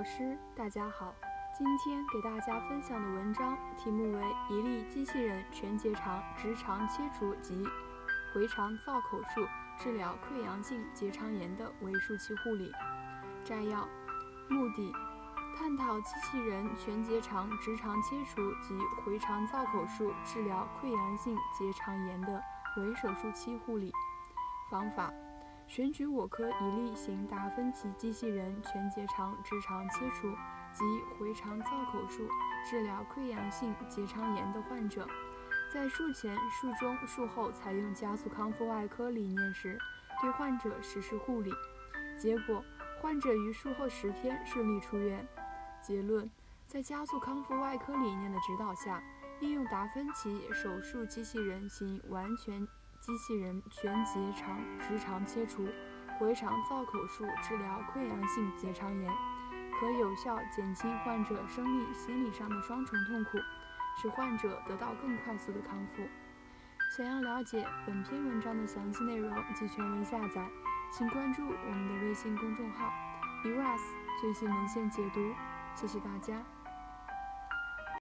老师，大家好。今天给大家分享的文章题目为《一例机器人全结肠直肠切除及回肠造口术治疗溃疡性结肠炎的围术期护理》。摘要：目的，探讨机器人全结肠直肠切除及回肠造口术治疗溃疡性结肠炎的围手术期护理。方法。选取我科一例行达芬奇机器人全结肠直肠切除及回肠造口术治疗溃疡性结肠炎的患者，在术前、术中、术后采用加速康复外科理念时，对患者实施护理。结果，患者于术后十天顺利出院。结论：在加速康复外科理念的指导下，应用达芬奇手术机器人行完全。机器人全结肠直肠切除、回肠造口术治疗溃疡性结肠炎，可有效减轻患者生理、心理上的双重痛苦，使患者得到更快速的康复。想要了解本篇文章的详细内容及全文下载，请关注我们的微信公众号 “eras 最新文献解读”。谢谢大家。